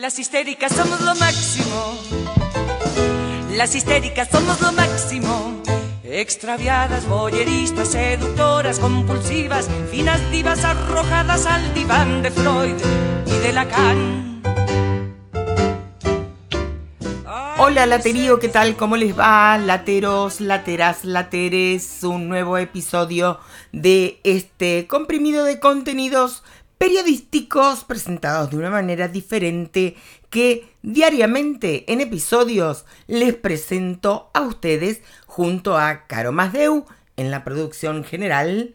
Las histéricas somos lo máximo. Las histéricas somos lo máximo. Extraviadas, boyeristas, seductoras, compulsivas, finas divas arrojadas al diván de Freud y de Lacan. Hola laterío, ¿qué tal? ¿Cómo les va? Lateros, lateras, lateres, un nuevo episodio de este comprimido de contenidos periodísticos presentados de una manera diferente que diariamente en episodios les presento a ustedes junto a Caro Masdeu en la producción general,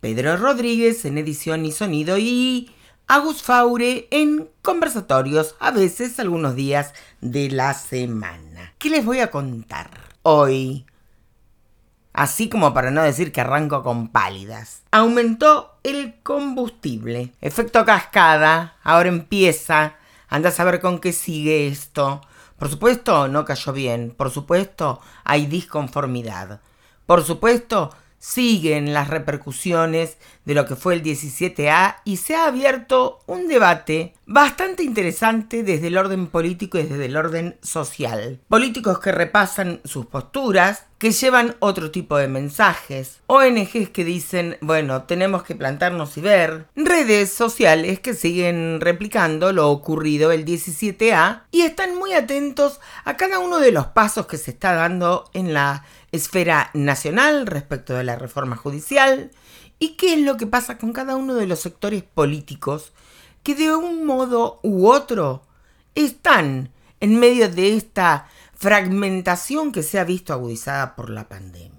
Pedro Rodríguez en edición y sonido y Agus Faure en conversatorios, a veces algunos días de la semana. ¿Qué les voy a contar hoy? Así como para no decir que arranco con pálidas. Aumentó el combustible. Efecto cascada. Ahora empieza. Anda a saber con qué sigue esto. Por supuesto, no cayó bien. Por supuesto, hay disconformidad. Por supuesto, siguen las repercusiones de lo que fue el 17A y se ha abierto un debate bastante interesante desde el orden político y desde el orden social. Políticos que repasan sus posturas, que llevan otro tipo de mensajes, ONGs que dicen, bueno, tenemos que plantarnos y ver, redes sociales que siguen replicando lo ocurrido el 17A y están muy atentos a cada uno de los pasos que se está dando en la esfera nacional respecto de la reforma judicial y qué es lo que pasa con cada uno de los sectores políticos que de un modo u otro están en medio de esta fragmentación que se ha visto agudizada por la pandemia.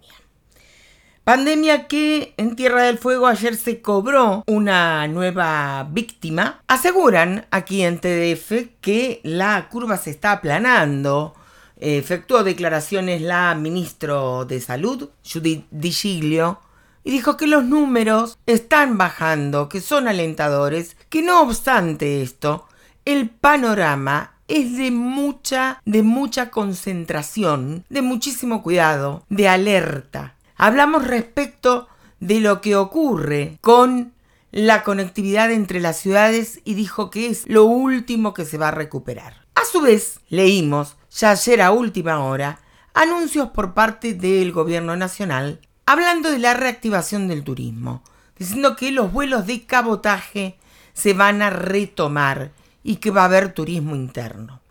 Pandemia que en Tierra del Fuego ayer se cobró una nueva víctima. Aseguran aquí en TDF que la curva se está aplanando efectuó declaraciones la ministro de Salud, Judith Di Giglio, y dijo que los números están bajando, que son alentadores, que no obstante esto, el panorama es de mucha, de mucha concentración, de muchísimo cuidado, de alerta. Hablamos respecto de lo que ocurre con la conectividad entre las ciudades y dijo que es lo último que se va a recuperar. A su vez, leímos, ya ayer a última hora, anuncios por parte del gobierno nacional hablando de la reactivación del turismo, diciendo que los vuelos de cabotaje se van a retomar y que va a haber turismo interno.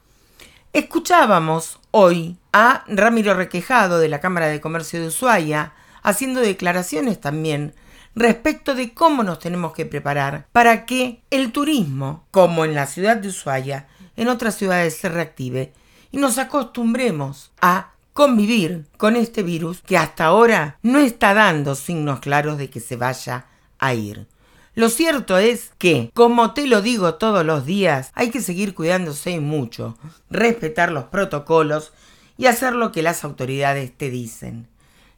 Escuchábamos hoy a Ramiro Requejado de la Cámara de Comercio de Ushuaia haciendo declaraciones también respecto de cómo nos tenemos que preparar para que el turismo, como en la ciudad de Ushuaia, en otras ciudades se reactive y nos acostumbremos a convivir con este virus que hasta ahora no está dando signos claros de que se vaya a ir. Lo cierto es que, como te lo digo todos los días, hay que seguir cuidándose mucho, respetar los protocolos y hacer lo que las autoridades te dicen.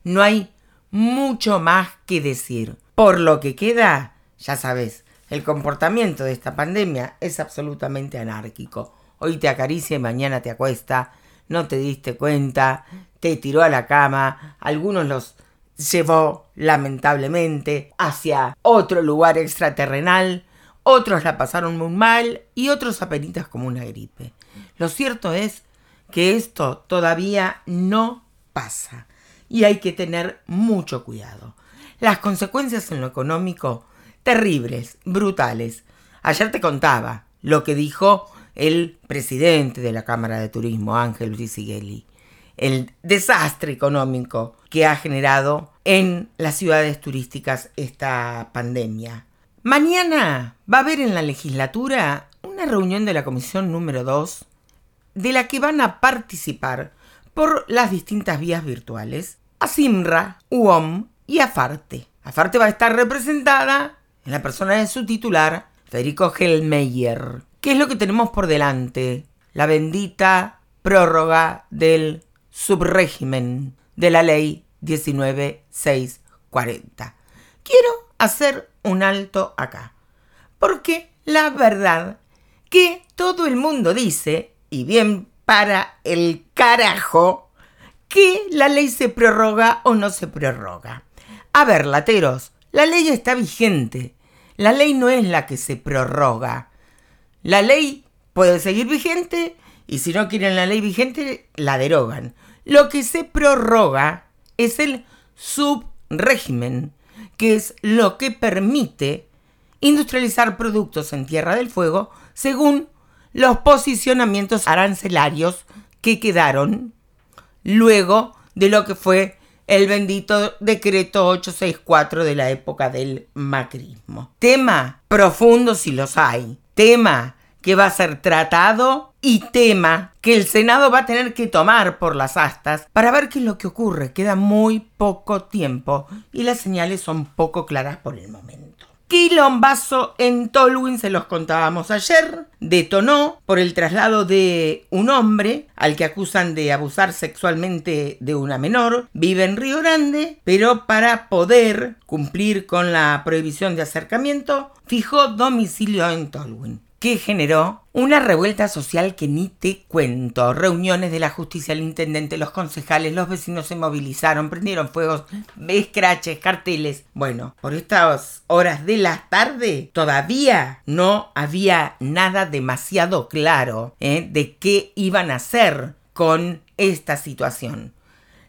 No hay mucho más que decir. Por lo que queda, ya sabes, el comportamiento de esta pandemia es absolutamente anárquico. Hoy te acaricia y mañana te acuesta, no te diste cuenta, te tiró a la cama, algunos los llevó lamentablemente hacia otro lugar extraterrenal, otros la pasaron muy mal y otros apenitas como una gripe. Lo cierto es que esto todavía no pasa y hay que tener mucho cuidado. Las consecuencias en lo económico, terribles, brutales. Ayer te contaba lo que dijo el presidente de la Cámara de Turismo, Ángel Luis el desastre económico que ha generado en las ciudades turísticas esta pandemia. Mañana va a haber en la legislatura una reunión de la comisión número 2 de la que van a participar por las distintas vías virtuales ASIMRA, UOM y AFARTE. AFARTE va a estar representada en la persona de su titular, Federico Hellmeyer. ¿Qué es lo que tenemos por delante? La bendita prórroga del subrégimen de la ley 19640. Quiero hacer un alto acá, porque la verdad que todo el mundo dice, y bien para el carajo, que la ley se prorroga o no se prorroga. A ver, lateros, la ley está vigente. La ley no es la que se prorroga. La ley puede seguir vigente y si no quieren la ley vigente, la derogan. Lo que se prorroga es el subrégimen, que es lo que permite industrializar productos en Tierra del Fuego según los posicionamientos arancelarios que quedaron luego de lo que fue el bendito decreto 864 de la época del macrismo. Tema profundo si los hay. Tema que va a ser tratado y tema que el Senado va a tener que tomar por las astas para ver qué es lo que ocurre. Queda muy poco tiempo y las señales son poco claras por el momento. Quilombazo en Tolwyn, se los contábamos ayer, detonó por el traslado de un hombre al que acusan de abusar sexualmente de una menor, vive en Río Grande, pero para poder cumplir con la prohibición de acercamiento, fijó domicilio en Tolwyn que generó una revuelta social que ni te cuento. Reuniones de la justicia, el intendente, los concejales, los vecinos se movilizaron, prendieron fuegos, escraches, carteles. Bueno, por estas horas de la tarde todavía no había nada demasiado claro ¿eh? de qué iban a hacer con esta situación.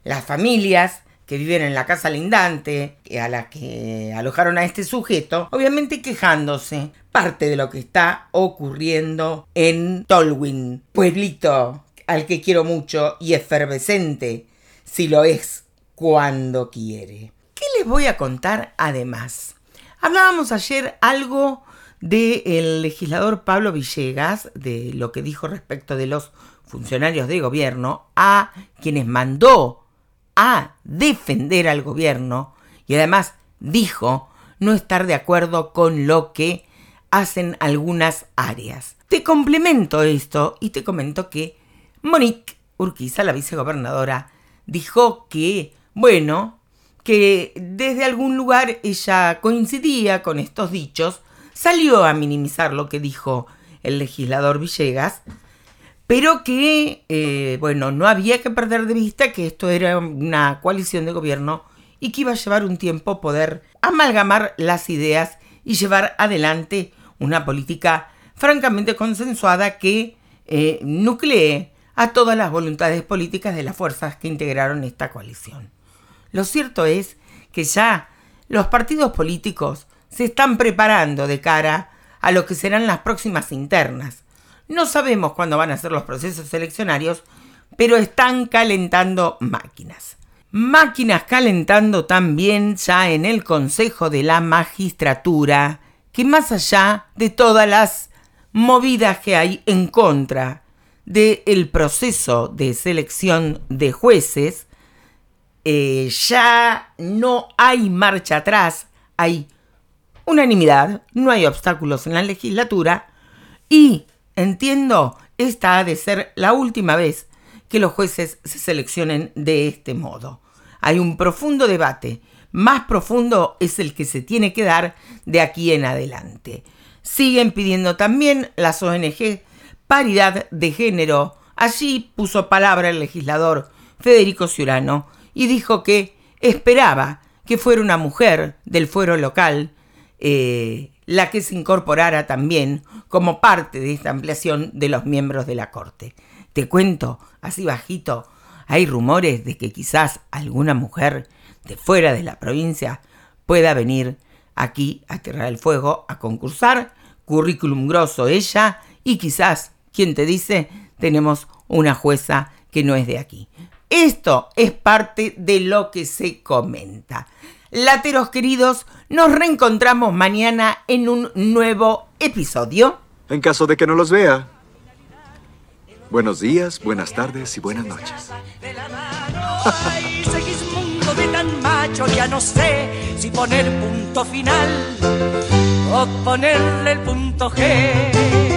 Las familias que viven en la casa lindante, a la que alojaron a este sujeto, obviamente quejándose parte de lo que está ocurriendo en Tolwyn, pueblito al que quiero mucho y efervescente, si lo es cuando quiere. ¿Qué les voy a contar además? Hablábamos ayer algo del legislador Pablo Villegas, de lo que dijo respecto de los funcionarios de gobierno, a quienes mandó a defender al gobierno y además dijo no estar de acuerdo con lo que hacen algunas áreas. Te complemento esto y te comento que Monique Urquiza, la vicegobernadora, dijo que, bueno, que desde algún lugar ella coincidía con estos dichos, salió a minimizar lo que dijo el legislador Villegas, pero que, eh, bueno, no había que perder de vista que esto era una coalición de gobierno y que iba a llevar un tiempo poder amalgamar las ideas y llevar adelante una política francamente consensuada que eh, nuclee a todas las voluntades políticas de las fuerzas que integraron esta coalición. Lo cierto es que ya los partidos políticos se están preparando de cara a lo que serán las próximas internas, no sabemos cuándo van a ser los procesos eleccionarios, pero están calentando máquinas. Máquinas calentando también ya en el Consejo de la Magistratura, que más allá de todas las movidas que hay en contra del proceso de selección de jueces, eh, ya no hay marcha atrás, hay unanimidad, no hay obstáculos en la legislatura y Entiendo, esta ha de ser la última vez que los jueces se seleccionen de este modo. Hay un profundo debate, más profundo es el que se tiene que dar de aquí en adelante. Siguen pidiendo también las ONG paridad de género. Allí puso palabra el legislador Federico Ciurano y dijo que esperaba que fuera una mujer del fuero local eh, la que se incorporara también como parte de esta ampliación de los miembros de la Corte. Te cuento, así bajito, hay rumores de que quizás alguna mujer de fuera de la provincia pueda venir aquí a Tierra del Fuego a concursar, currículum grosso ella, y quizás, quien te dice, tenemos una jueza que no es de aquí. Esto es parte de lo que se comenta. Lateros queridos, nos reencontramos mañana en un nuevo episodio. En caso de que no los vea. Buenos días, buenas tardes y buenas noches. Ay, de tan macho, ya no sé si poner punto final o ponerle el punto G.